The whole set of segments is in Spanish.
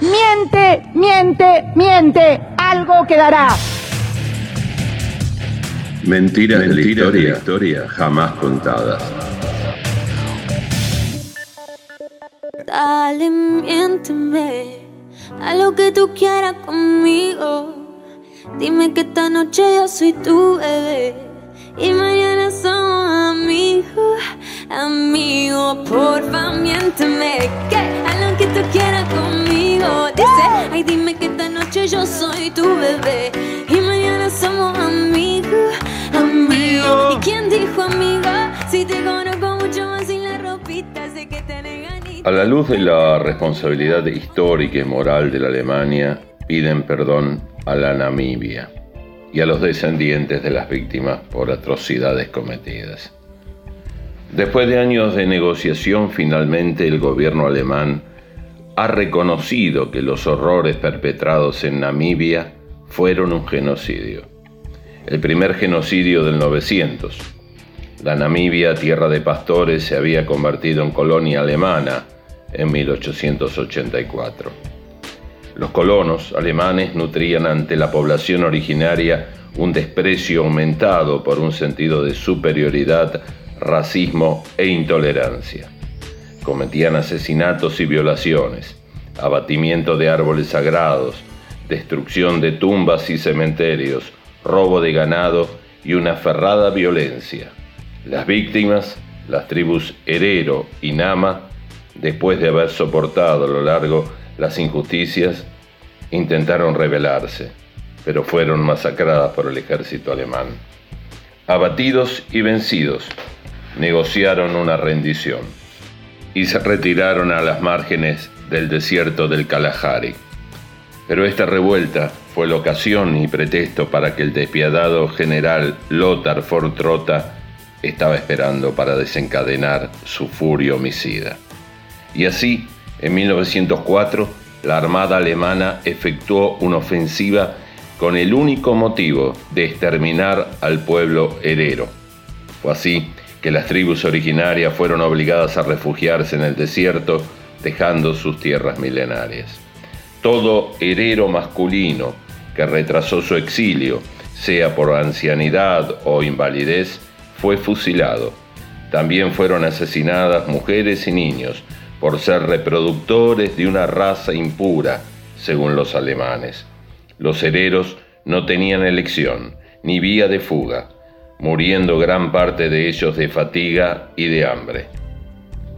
Miente, miente, miente. Algo quedará. Mentiras, de, la historia, jamás contadas. Dale, miénteme, a lo que tú quieras conmigo. Dime que esta noche yo soy tu bebé y mañana somos amigos, amigos. Porfa, miénteme, que a lo que tú quieras conmigo. Dice, ay, dime que esta noche yo soy tu bebé y mañana somos amigos, amigos. ¿Y quién dijo amigo? Si te conozco mucho más sin la ropita, sé que te A la luz de la responsabilidad histórica y moral de la Alemania, piden perdón a la Namibia y a los descendientes de las víctimas por atrocidades cometidas. Después de años de negociación, finalmente el gobierno alemán ha reconocido que los horrores perpetrados en Namibia fueron un genocidio. El primer genocidio del 900. La Namibia, tierra de pastores, se había convertido en colonia alemana en 1884. Los colonos alemanes nutrían ante la población originaria un desprecio aumentado por un sentido de superioridad, racismo e intolerancia. Cometían asesinatos y violaciones, abatimiento de árboles sagrados, destrucción de tumbas y cementerios, robo de ganado y una ferrada violencia. Las víctimas, las tribus Herero y Nama, después de haber soportado a lo largo las injusticias, intentaron rebelarse, pero fueron masacradas por el ejército alemán. Abatidos y vencidos, negociaron una rendición y se retiraron a las márgenes del desierto del Kalahari. Pero esta revuelta fue la ocasión y pretexto para que el despiadado general Lothar von Trotha estaba esperando para desencadenar su furia homicida. Y así, en 1904, la Armada alemana efectuó una ofensiva con el único motivo de exterminar al pueblo herero. Fue así que las tribus originarias fueron obligadas a refugiarse en el desierto, dejando sus tierras milenarias. Todo herero masculino que retrasó su exilio, sea por ancianidad o invalidez, fue fusilado. También fueron asesinadas mujeres y niños, por ser reproductores de una raza impura, según los alemanes. Los hereros no tenían elección, ni vía de fuga, muriendo gran parte de ellos de fatiga y de hambre.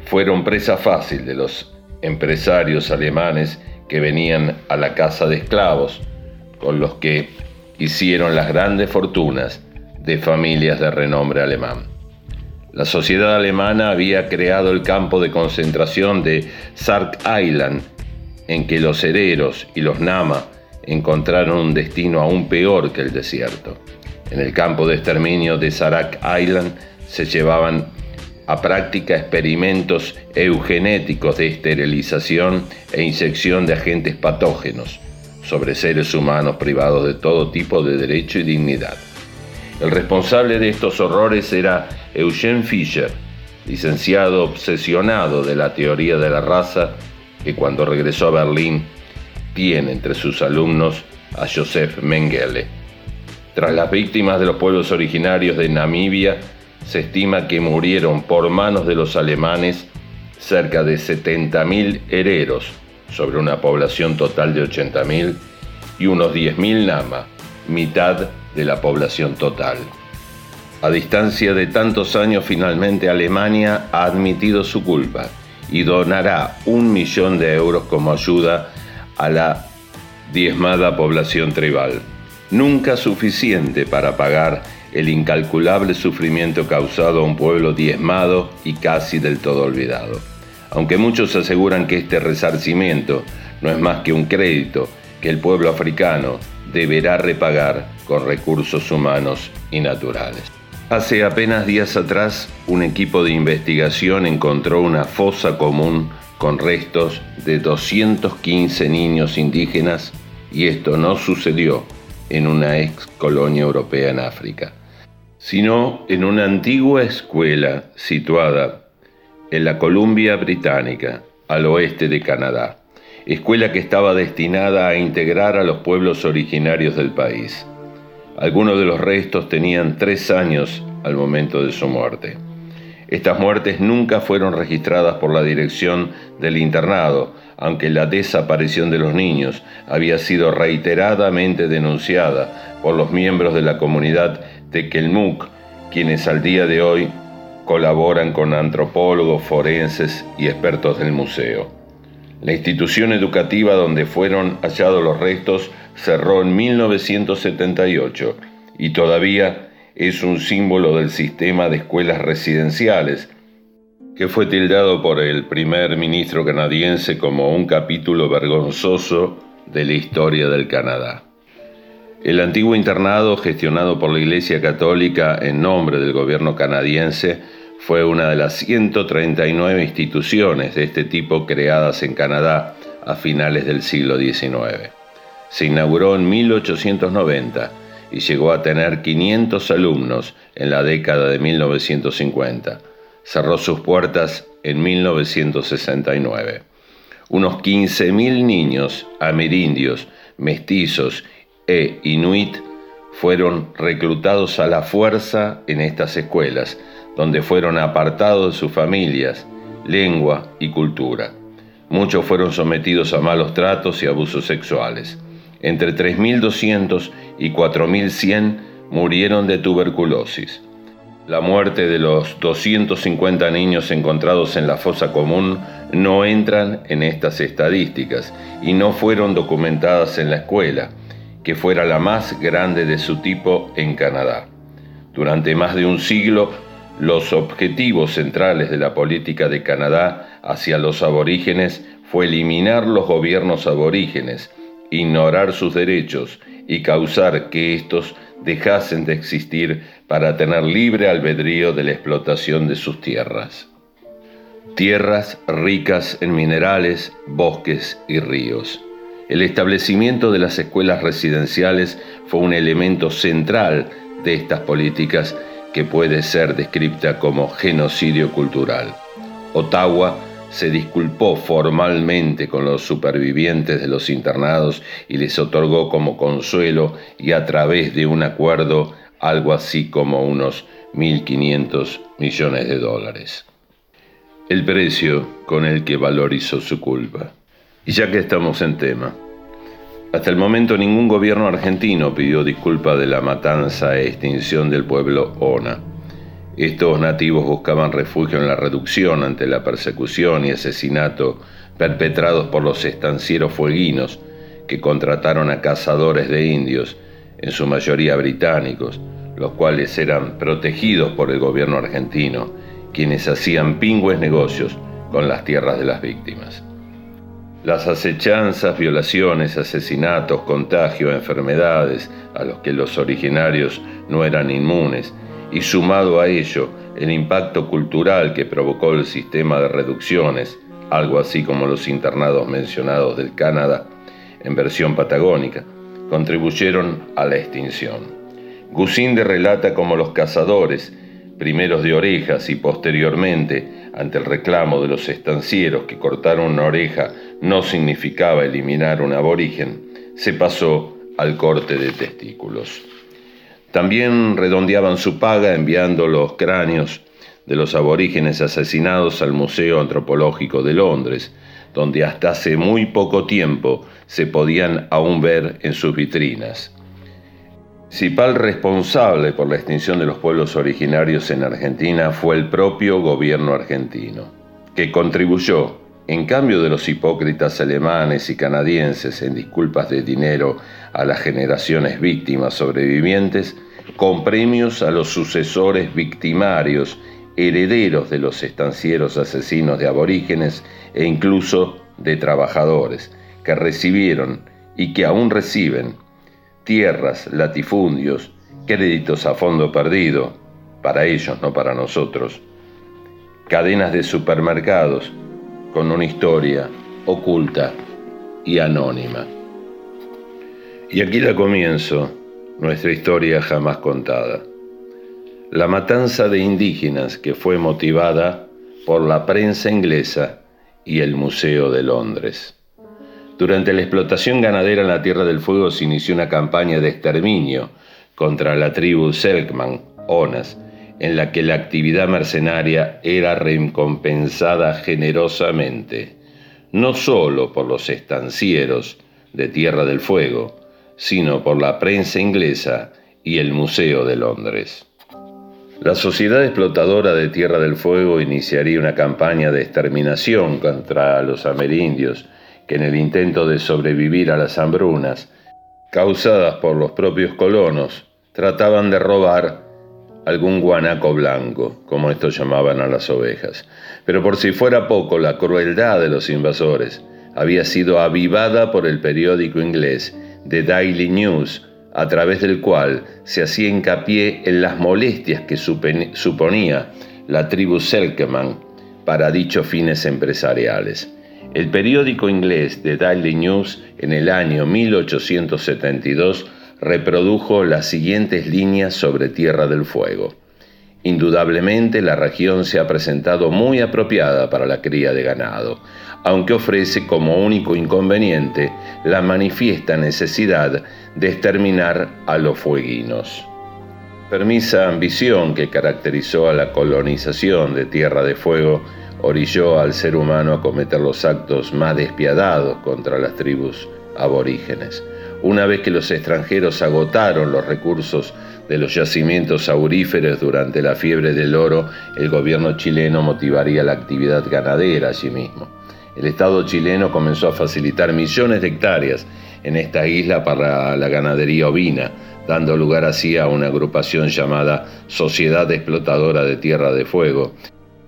Fueron presa fácil de los empresarios alemanes que venían a la casa de esclavos, con los que hicieron las grandes fortunas de familias de renombre alemán. La sociedad alemana había creado el campo de concentración de Sark Island, en que los hereros y los Nama encontraron un destino aún peor que el desierto. En el campo de exterminio de Sarak Island se llevaban a práctica experimentos eugenéticos de esterilización e inyección de agentes patógenos sobre seres humanos privados de todo tipo de derecho y dignidad. El responsable de estos horrores era Eugene Fischer, licenciado obsesionado de la teoría de la raza, que cuando regresó a Berlín tiene entre sus alumnos a Joseph Mengele. Tras las víctimas de los pueblos originarios de Namibia, se estima que murieron por manos de los alemanes cerca de 70.000 hereros sobre una población total de 80.000 y unos 10.000 nama, mitad de la población total. A distancia de tantos años, finalmente Alemania ha admitido su culpa y donará un millón de euros como ayuda a la diezmada población tribal. Nunca suficiente para pagar el incalculable sufrimiento causado a un pueblo diezmado y casi del todo olvidado. Aunque muchos aseguran que este resarcimiento no es más que un crédito que el pueblo africano deberá repagar con recursos humanos y naturales. Hace apenas días atrás, un equipo de investigación encontró una fosa común con restos de 215 niños indígenas y esto no sucedió en una ex colonia europea en África, sino en una antigua escuela situada en la Columbia Británica, al oeste de Canadá, escuela que estaba destinada a integrar a los pueblos originarios del país. Algunos de los restos tenían tres años al momento de su muerte. Estas muertes nunca fueron registradas por la dirección del internado, aunque la desaparición de los niños había sido reiteradamente denunciada por los miembros de la comunidad de Kelmuk, quienes al día de hoy colaboran con antropólogos, forenses y expertos del museo. La institución educativa donde fueron hallados los restos cerró en 1978 y todavía es un símbolo del sistema de escuelas residenciales, que fue tildado por el primer ministro canadiense como un capítulo vergonzoso de la historia del Canadá. El antiguo internado, gestionado por la Iglesia Católica en nombre del gobierno canadiense, fue una de las 139 instituciones de este tipo creadas en Canadá a finales del siglo XIX. Se inauguró en 1890 y llegó a tener 500 alumnos en la década de 1950. Cerró sus puertas en 1969. Unos 15.000 niños amerindios, mestizos e inuit fueron reclutados a la fuerza en estas escuelas, donde fueron apartados de sus familias, lengua y cultura. Muchos fueron sometidos a malos tratos y abusos sexuales. Entre 3.200 y 4.100 murieron de tuberculosis. La muerte de los 250 niños encontrados en la fosa común no entran en estas estadísticas y no fueron documentadas en la escuela, que fuera la más grande de su tipo en Canadá. Durante más de un siglo los objetivos centrales de la política de Canadá hacia los aborígenes fue eliminar los gobiernos aborígenes, ignorar sus derechos y causar que éstos dejasen de existir para tener libre albedrío de la explotación de sus tierras. Tierras ricas en minerales, bosques y ríos. El establecimiento de las escuelas residenciales fue un elemento central de estas políticas que puede ser descrita como genocidio cultural. Ottawa se disculpó formalmente con los supervivientes de los internados y les otorgó como consuelo y a través de un acuerdo algo así como unos 1.500 millones de dólares. El precio con el que valorizó su culpa. Y ya que estamos en tema, hasta el momento ningún gobierno argentino pidió disculpa de la matanza e extinción del pueblo Ona. Estos nativos buscaban refugio en la reducción ante la persecución y asesinato perpetrados por los estancieros fueguinos que contrataron a cazadores de indios, en su mayoría británicos, los cuales eran protegidos por el gobierno argentino, quienes hacían pingües negocios con las tierras de las víctimas. Las acechanzas, violaciones, asesinatos, contagios, enfermedades a los que los originarios no eran inmunes, y sumado a ello el impacto cultural que provocó el sistema de reducciones, algo así como los internados mencionados del Canadá, en versión patagónica, contribuyeron a la extinción. Gusinde relata como los cazadores, primeros de orejas y posteriormente ante el reclamo de los estancieros que cortar una oreja no significaba eliminar un aborigen, se pasó al corte de testículos. También redondeaban su paga enviando los cráneos de los aborígenes asesinados al Museo Antropológico de Londres, donde hasta hace muy poco tiempo se podían aún ver en sus vitrinas. Principal responsable por la extinción de los pueblos originarios en Argentina fue el propio gobierno argentino, que contribuyó, en cambio de los hipócritas alemanes y canadienses en disculpas de dinero a las generaciones víctimas sobrevivientes, con premios a los sucesores victimarios, herederos de los estancieros asesinos de aborígenes e incluso de trabajadores, que recibieron y que aún reciben tierras, latifundios, créditos a fondo perdido, para ellos, no para nosotros, cadenas de supermercados con una historia oculta y anónima. Y aquí la comienzo, nuestra historia jamás contada. La matanza de indígenas que fue motivada por la prensa inglesa y el Museo de Londres. Durante la explotación ganadera en la Tierra del Fuego se inició una campaña de exterminio contra la tribu Selkman, Onas, en la que la actividad mercenaria era recompensada generosamente, no solo por los estancieros de Tierra del Fuego, sino por la prensa inglesa y el Museo de Londres. La sociedad explotadora de Tierra del Fuego iniciaría una campaña de exterminación contra los amerindios que en el intento de sobrevivir a las hambrunas causadas por los propios colonos trataban de robar algún guanaco blanco, como estos llamaban a las ovejas. Pero por si fuera poco, la crueldad de los invasores había sido avivada por el periódico inglés The Daily News, a través del cual se hacía hincapié en las molestias que suponía la tribu Selkman para dichos fines empresariales. El periódico inglés The Daily News en el año 1872 reprodujo las siguientes líneas sobre Tierra del Fuego. Indudablemente la región se ha presentado muy apropiada para la cría de ganado, aunque ofrece como único inconveniente la manifiesta necesidad de exterminar a los fueguinos. Permisa ambición que caracterizó a la colonización de Tierra de Fuego orilló al ser humano a cometer los actos más despiadados contra las tribus aborígenes. Una vez que los extranjeros agotaron los recursos de los yacimientos auríferos durante la fiebre del oro, el gobierno chileno motivaría la actividad ganadera allí mismo. El Estado chileno comenzó a facilitar millones de hectáreas en esta isla para la ganadería ovina, dando lugar así a una agrupación llamada Sociedad Explotadora de Tierra de Fuego,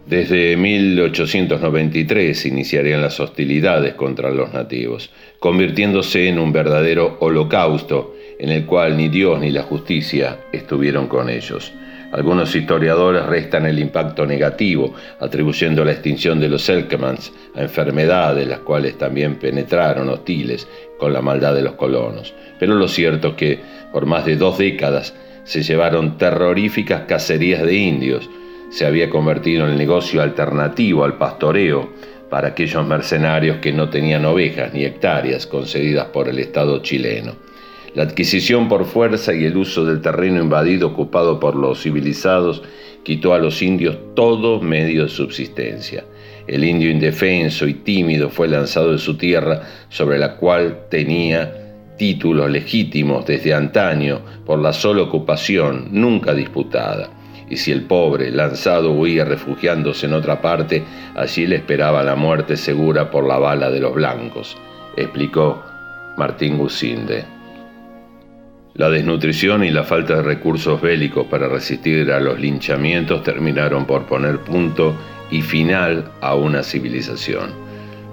desde 1893 iniciarían las hostilidades contra los nativos, convirtiéndose en un verdadero holocausto en el cual ni Dios ni la justicia estuvieron con ellos. Algunos historiadores restan el impacto negativo, atribuyendo la extinción de los Selkmans a enfermedades, las cuales también penetraron hostiles con la maldad de los colonos. Pero lo cierto es que por más de dos décadas se llevaron terroríficas cacerías de indios, se había convertido en el negocio alternativo al pastoreo para aquellos mercenarios que no tenían ovejas ni hectáreas concedidas por el Estado chileno. La adquisición por fuerza y el uso del terreno invadido ocupado por los civilizados quitó a los indios todo medio de subsistencia. El indio indefenso y tímido fue lanzado de su tierra sobre la cual tenía títulos legítimos desde antaño por la sola ocupación, nunca disputada y si el pobre, lanzado, huía refugiándose en otra parte, allí le esperaba la muerte segura por la bala de los blancos, explicó Martín Gusinde. La desnutrición y la falta de recursos bélicos para resistir a los linchamientos terminaron por poner punto y final a una civilización.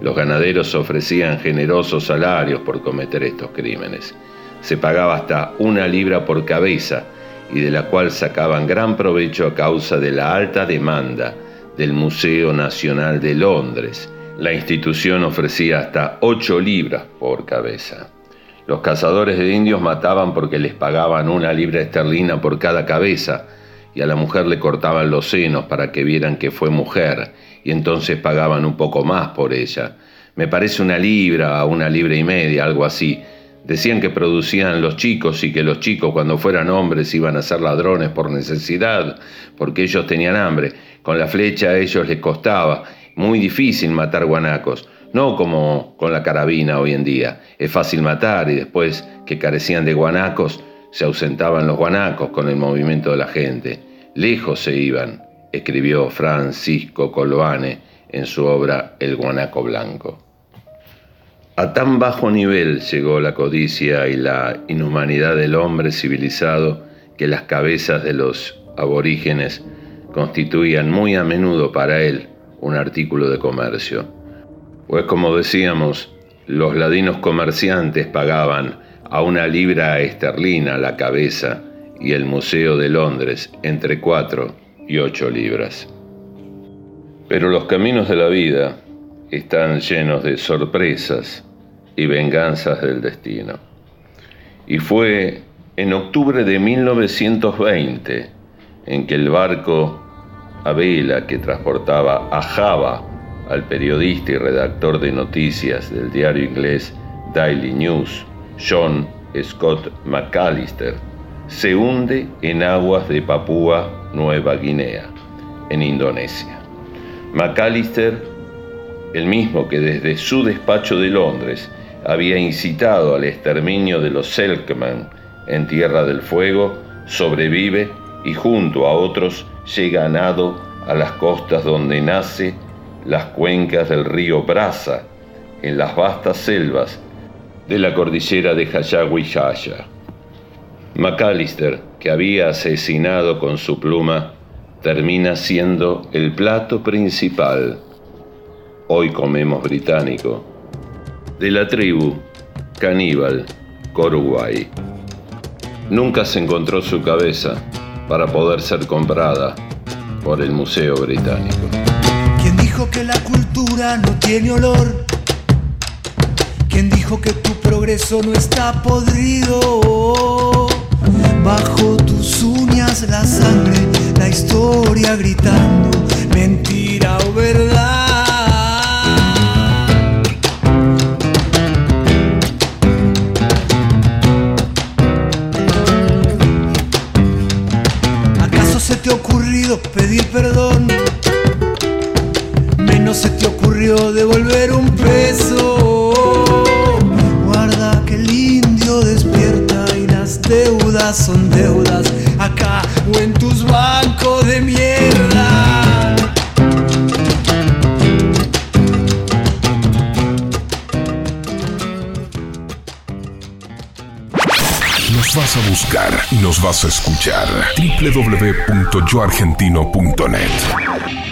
Los ganaderos ofrecían generosos salarios por cometer estos crímenes. Se pagaba hasta una libra por cabeza, y de la cual sacaban gran provecho a causa de la alta demanda del Museo Nacional de Londres. La institución ofrecía hasta 8 libras por cabeza. Los cazadores de indios mataban porque les pagaban una libra esterlina por cada cabeza y a la mujer le cortaban los senos para que vieran que fue mujer y entonces pagaban un poco más por ella. Me parece una libra, una libra y media, algo así, Decían que producían los chicos y que los chicos cuando fueran hombres iban a ser ladrones por necesidad, porque ellos tenían hambre. Con la flecha a ellos les costaba. Muy difícil matar guanacos, no como con la carabina hoy en día. Es fácil matar y después que carecían de guanacos, se ausentaban los guanacos con el movimiento de la gente. Lejos se iban, escribió Francisco Coloane en su obra El guanaco blanco. A tan bajo nivel llegó la codicia y la inhumanidad del hombre civilizado que las cabezas de los aborígenes constituían muy a menudo para él un artículo de comercio. Pues como decíamos, los ladinos comerciantes pagaban a una libra esterlina la cabeza y el Museo de Londres entre cuatro y ocho libras. Pero los caminos de la vida están llenos de sorpresas y venganzas del destino. Y fue en octubre de 1920 en que el barco a vela que transportaba a Java al periodista y redactor de noticias del diario inglés Daily News, John Scott McAllister, se hunde en aguas de Papúa Nueva Guinea, en Indonesia. McAllister, el mismo que desde su despacho de Londres había incitado al exterminio de los Selkman en Tierra del Fuego, sobrevive y junto a otros llega a nado a las costas donde nace las cuencas del río Brasa, en las vastas selvas de la cordillera de Hayagüiyaya. McAllister, que había asesinado con su pluma, termina siendo el plato principal, hoy comemos británico, de la tribu caníbal Coruguay. Nunca se encontró su cabeza para poder ser comprada por el Museo Británico. ¿Quién dijo que la cultura no tiene olor? ¿Quién dijo que tu progreso no está podrido? Bajo tus uñas la sangre, la historia gritando, mentira o verdad. Te ha ocurrido pedir perdón? Menos se te ocurrió devolver un peso. Guarda que el indio despierta y las deudas son deudas acá o en tus bancos y nos vas a escuchar. www.yoargentino.net